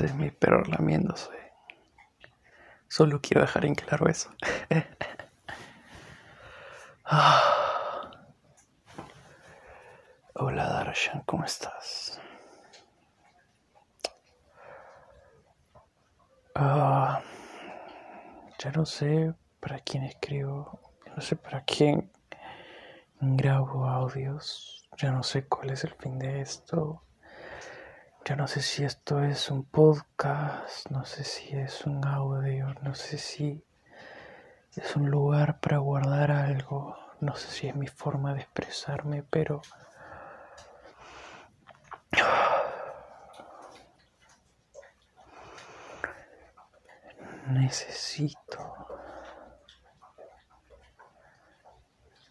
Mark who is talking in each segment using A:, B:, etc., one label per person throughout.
A: Es mi perro lamiéndose. Solo quiero dejar en claro eso. Ah. Hola Darshan, ¿cómo estás? Ah, ya no sé para quién escribo, no sé para quién grabo audios, ya no sé cuál es el fin de esto. Ya no sé si esto es un podcast, no sé si es un audio, no sé si es un lugar para guardar algo, no sé si es mi forma de expresarme, pero necesito,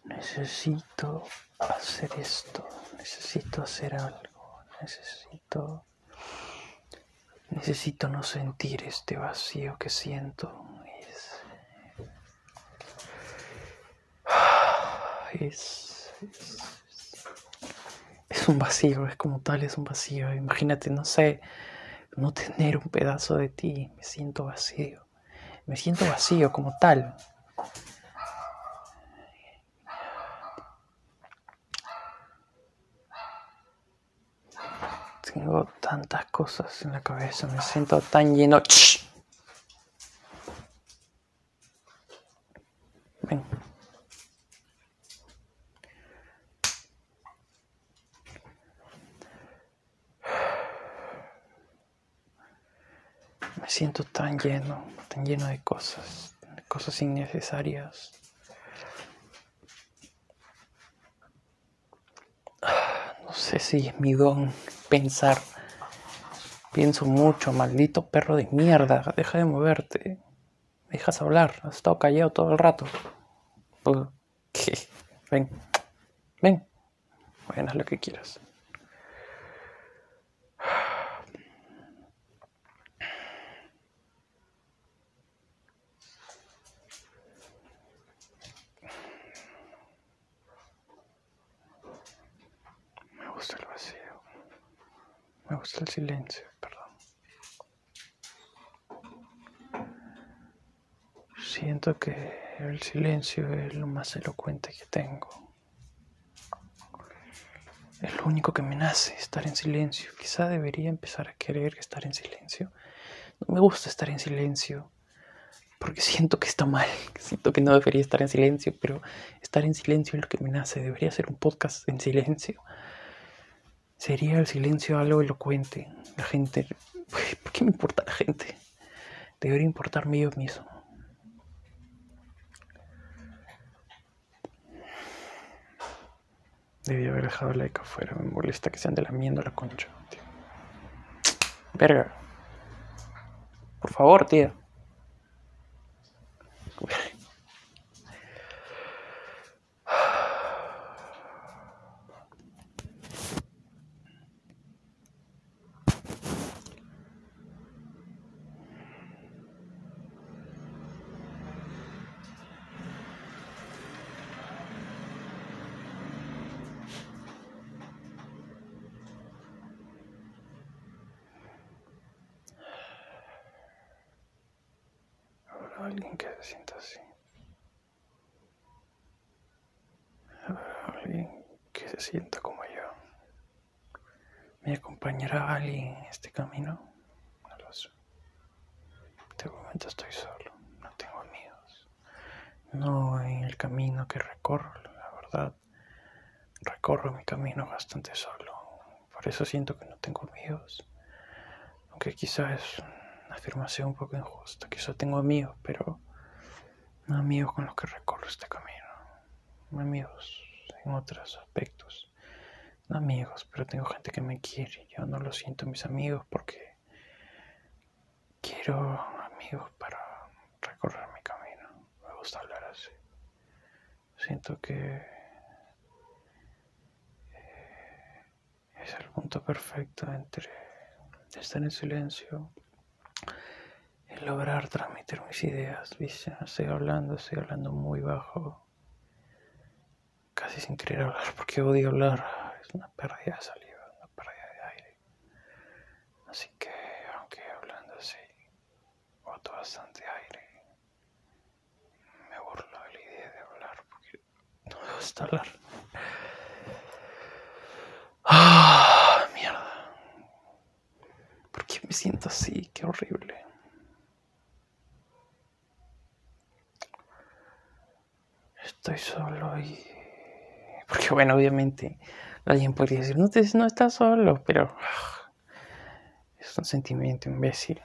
A: necesito hacer esto, necesito hacer algo. Necesito... Necesito no sentir este vacío que siento. Es, es, es, un vacío, es como tal, es un vacío. Imagínate, no sé, no tener un pedazo de ti. Me siento vacío. Me siento vacío como tal. Tengo tantas cosas en la cabeza, me siento tan lleno. Ven. Me siento tan lleno, tan lleno de cosas, de cosas innecesarias. sé si es mi don pensar. Pienso mucho, maldito perro de mierda. Deja de moverte. Dejas hablar. Has estado callado todo el rato. Ven. Ven. Bueno, haz lo que quieras. Me el silencio, perdón. Siento que el silencio es lo más elocuente que tengo. Es lo único que me nace, estar en silencio. Quizá debería empezar a querer estar en silencio. No me gusta estar en silencio porque siento que está mal. Siento que no debería estar en silencio, pero estar en silencio es lo que me nace. Debería ser un podcast en silencio. ¿Sería el silencio algo elocuente? La gente... ¿Por qué me importa la gente? Debería importarme yo mismo. Debí haber dejado el like afuera. Me molesta que se ande lamiendo la concha. Tío. Verga. Por favor, tío. Alguien que se sienta así. Alguien que se sienta como yo. ¿Me acompañará alguien en este camino? No lo sé. De momento estoy solo, no tengo amigos. No en el camino que recorro, la verdad. Recorro mi camino bastante solo. Por eso siento que no tengo amigos. Aunque quizás afirmación un poco injusta. Quizá tengo amigos, pero no amigos con los que recorro este camino. Amigos en otros aspectos. No amigos, pero tengo gente que me quiere. Yo no lo siento mis amigos porque quiero amigos para recorrer mi camino. Me gusta hablar así. Siento que eh, es el punto perfecto entre estar en silencio lograr transmitir mis ideas, ¿viste? Estoy hablando, estoy hablando muy bajo, casi sin querer hablar, porque odio hablar, es una pérdida de saliva, una pérdida de aire. Así que, aunque bastante aire. Me burlo de la idea de hablar porque no me gusta hablar. Ah, mierda. ¿Por qué me siento así? Qué horrible. Estoy solo y... Porque bueno, obviamente alguien podría decir, no, te, no estás solo, pero... Es un sentimiento imbécil.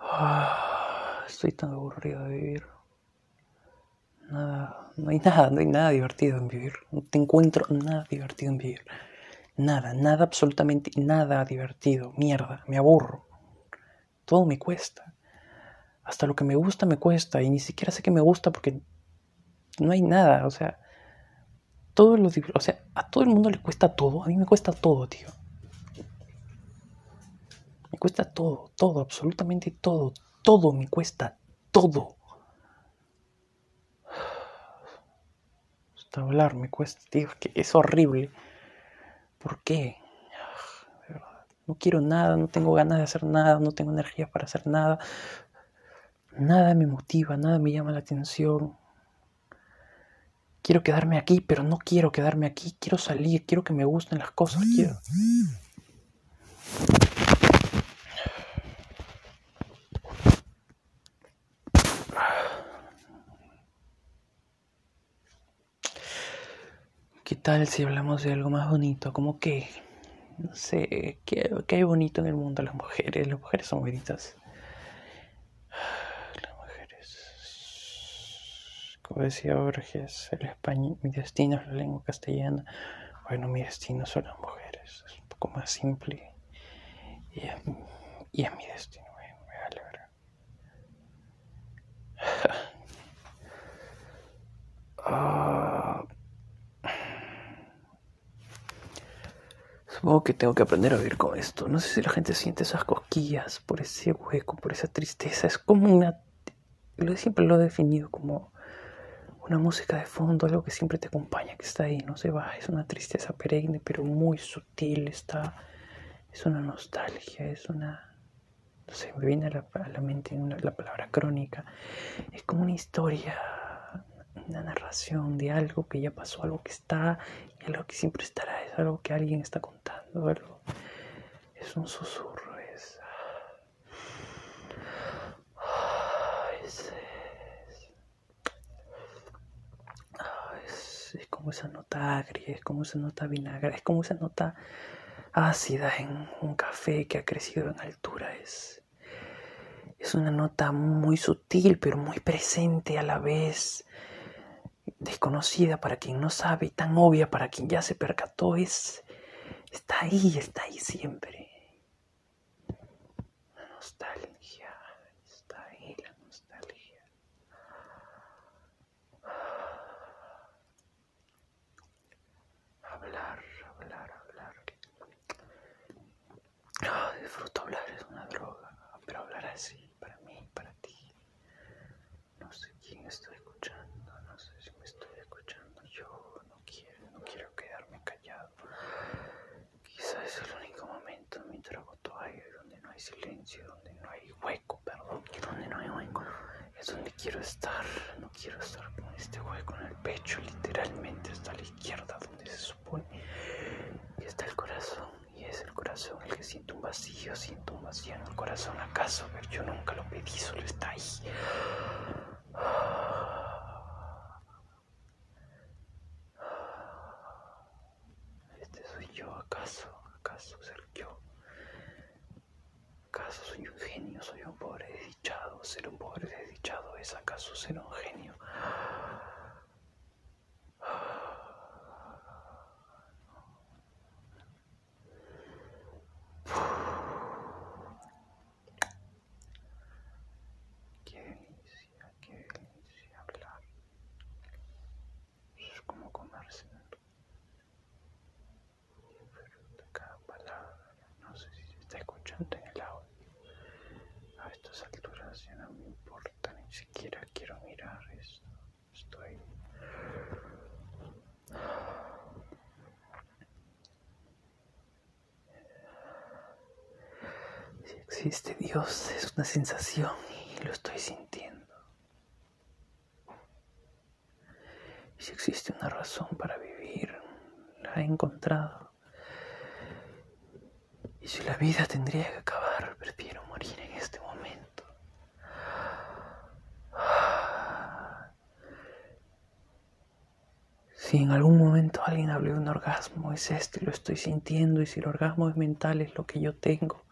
A: Estoy tan aburrido de vivir. Nada, no hay nada, no hay nada divertido en vivir. No te encuentro nada divertido en vivir. Nada, nada, absolutamente nada divertido. Mierda, me aburro. Todo me cuesta. Hasta lo que me gusta me cuesta y ni siquiera sé que me gusta porque no hay nada, o sea, todo lo, o sea, a todo el mundo le cuesta todo, a mí me cuesta todo, tío. Me cuesta todo, todo, absolutamente todo, todo me cuesta, todo. Hasta hablar me cuesta, tío, que es horrible. ¿Por qué? No quiero nada, no tengo ganas de hacer nada, no tengo energía para hacer nada. Nada me motiva, nada me llama la atención. Quiero quedarme aquí, pero no quiero quedarme aquí. Quiero salir, quiero que me gusten las cosas. Quiero. Tal si hablamos de algo más bonito? Como que, no sé, ¿qué, hay bonito en el mundo? Las mujeres, las mujeres son bonitas. Las mujeres, como decía Borges, el español, mi destino es la lengua castellana. Bueno, mi destino son las mujeres. Es un poco más simple. Y es, y es mi destino, me, me vale ver. Ah. Supongo que tengo que aprender a vivir con esto. No sé si la gente siente esas cosquillas por ese hueco, por esa tristeza. Es como una... Lo siempre lo he definido como una música de fondo, algo que siempre te acompaña, que está ahí, no se va. Es una tristeza perenne, pero muy sutil. Está... Es una nostalgia, es una... No sé, me viene a la, mente la palabra crónica. Es como una historia una narración de algo que ya pasó, algo que está y algo que siempre estará, es algo que alguien está contando, algo, es un susurro, es, es, es como esa nota agria, es como esa nota vinagre, es como esa nota ácida en un café que ha crecido en altura, es, es una nota muy sutil pero muy presente a la vez desconocida para quien no sabe y tan obvia para quien ya se percató es está ahí, está ahí siempre. La nostalgia, está ahí la nostalgia. Hablar, hablar, hablar. Oh, disfruto hablar, es una droga, pero hablar así, para mí, para ti. No sé quién estoy escuchando, no sé si me estoy escuchando yo, no quiero, no quiero quedarme callado. Quizás es el único momento en mi trago toalla donde no hay silencio, donde no hay hueco, perdón, donde no hay hueco. Es donde quiero estar, no quiero estar con este hueco en el pecho, literalmente está a la izquierda, donde se supone que está el corazón. Y es el corazón el que siente un vacío, siento un vacío en el corazón. ¿Acaso? Pero yo nunca lo pedí, solo está ahí. Este soy yo, ¿acaso? ¿Acaso ser yo? ¿Acaso soy un genio? ¿Soy un pobre desdichado? ¿Ser un pobre desdichado es acaso ser un genio? Qué delicia, qué delicia hablar. Es como comerse disfruta cada palabra. No sé si se está escuchando en el audio. A estas alturas ya no me importa, ni siquiera quiero mirar. Este Dios es una sensación y lo estoy sintiendo. Si existe una razón para vivir, la he encontrado. Y si la vida tendría que acabar, prefiero morir en este momento. Si en algún momento alguien habló de un orgasmo, es este, lo estoy sintiendo. Y si el orgasmo es mental, es lo que yo tengo.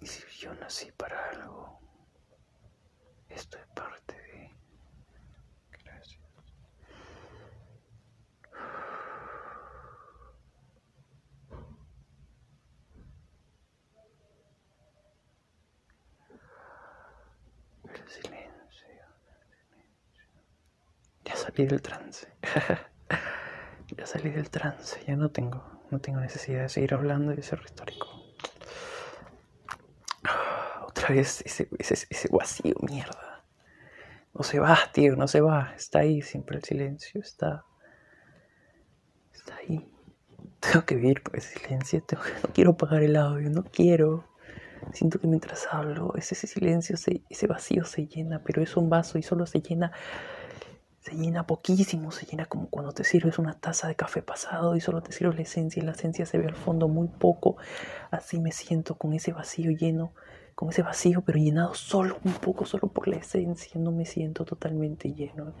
A: Y si yo nací para algo, esto es parte de... Gracias. El silencio. Ya salí del trance. ya salí del trance. Ya no tengo, no tengo necesidad de seguir hablando y de ser histórico otra vez ese, ese, ese vacío, mierda. No se va, tío, no se va. Está ahí siempre el silencio, está. Está ahí. Tengo que vivir con ese silencio. no quiero apagar el audio, no quiero. Siento que mientras hablo, ese, ese silencio, ese vacío se llena, pero es un vaso y solo se llena. Se llena poquísimo, se llena como cuando te sirves una taza de café pasado y solo te sirves la esencia y la esencia se ve al fondo muy poco. Así me siento con ese vacío lleno con ese vacío, pero llenado solo un poco, solo por la esencia. No me siento totalmente lleno.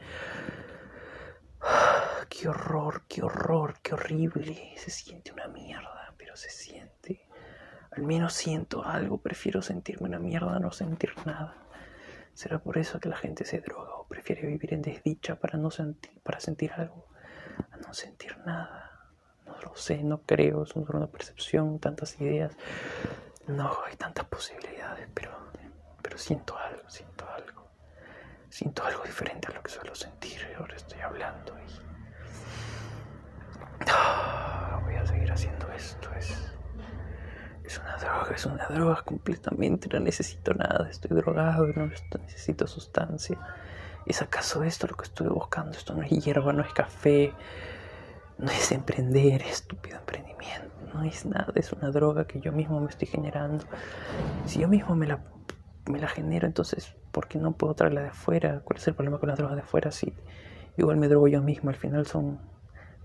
A: Qué horror, qué horror, qué horrible. Se siente una mierda, pero se siente. Al menos siento algo. Prefiero sentirme una mierda no sentir nada. ¿Será por eso que la gente se droga o prefiere vivir en desdicha para, no sentir, para sentir algo? A no sentir nada. No lo sé, no creo. Es una percepción, tantas ideas. No hay tantas posibilidades, pero, pero siento algo, siento algo. Siento algo diferente a lo que suelo sentir. Ahora estoy hablando y. Ah, voy a seguir haciendo esto. Es, es una droga, es una droga completamente. No necesito nada. Estoy drogado, no necesito sustancia. ¿Es acaso esto lo que estoy buscando? Esto no es hierba, no es café, no es emprender, estúpido emprendimiento no es nada, es una droga que yo mismo me estoy generando. Si yo mismo me la, me la genero, entonces, ¿por qué no puedo traerla de afuera? ¿Cuál es el problema con las drogas de afuera? Si igual me drogo yo mismo, al final son,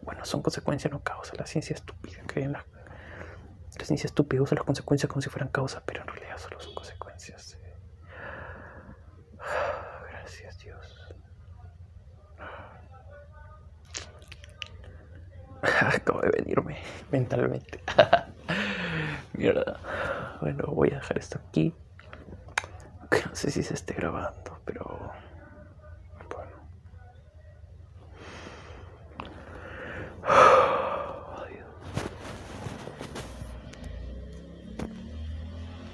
A: bueno, son consecuencias, no causas. La ciencia estúpida, que la, la ciencia estúpida usa las consecuencias como si fueran causas, pero en realidad solo son consecuencias. Gracias Dios. Acabo de venirme mentalmente. Mierda. Bueno, voy a dejar esto aquí. No sé si se esté grabando, pero